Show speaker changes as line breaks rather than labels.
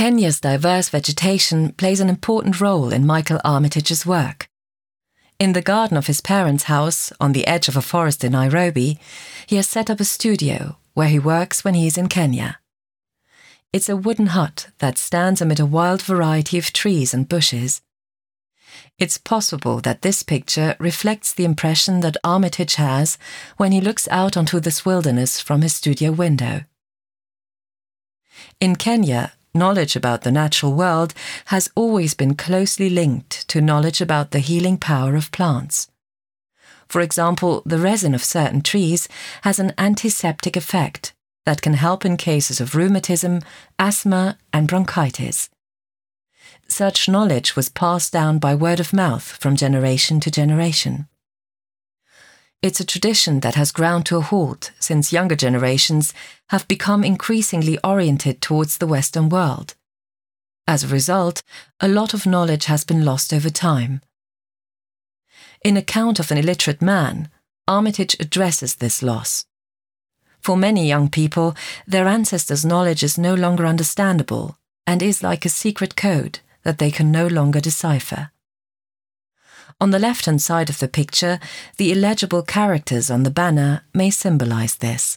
Kenya's diverse vegetation plays an important role in Michael Armitage's work. In the garden of his parents' house, on the edge of a forest in Nairobi, he has set up a studio where he works when he is in Kenya. It's a wooden hut that stands amid a wild variety of trees and bushes. It's possible that this picture reflects the impression that Armitage has when he looks out onto this wilderness from his studio window. In Kenya, knowledge about the natural world has always been closely linked to knowledge about the healing power of plants. For example, the resin of certain trees has an antiseptic effect that can help in cases of rheumatism, asthma, and bronchitis. Such knowledge was passed down by word of mouth from generation to generation. It's a tradition that has ground to a halt since younger generations have become increasingly oriented towards the Western world. As a result, a lot of knowledge has been lost over time. In Account of an Illiterate Man, Armitage addresses this loss. For many young people, their ancestors' knowledge is no longer understandable and is like a secret code that they can no longer decipher. On the left hand side of the picture, the illegible characters on the banner may symbolize this.